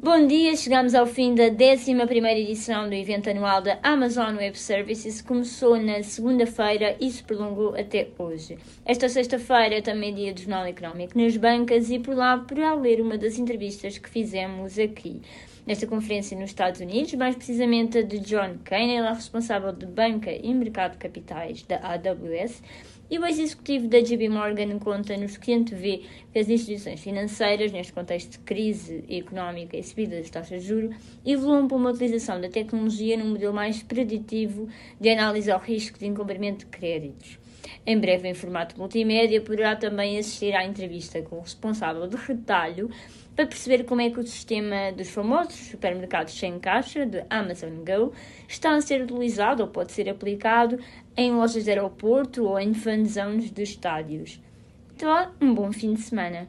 Bom dia, chegamos ao fim da 11 edição do evento anual da Amazon Web Services. Começou na segunda-feira e se prolongou até hoje. Esta sexta-feira é também dia do Jornal Económico nas bancas e por lá poderá ler uma das entrevistas que fizemos aqui. Nesta conferência nos Estados Unidos, mais precisamente a de John Kane, ele é responsável de banca e mercado de capitais da AWS e o ex-executivo da JP Morgan conta-nos que antevê que as instituições financeiras, neste contexto de crise económica e subida das taxas de juros, evoluam para uma utilização da tecnologia num modelo mais preditivo de análise ao risco de incumprimento de créditos. Em breve, em formato multimédia, poderá também assistir à entrevista com o responsável de retalho para perceber como é que o sistema dos famosos supermercados sem caixa, de Amazon Go, está a ser utilizado ou pode ser aplicado em lojas de aeroporto ou em fan zones de estádios. Então, um bom fim de semana.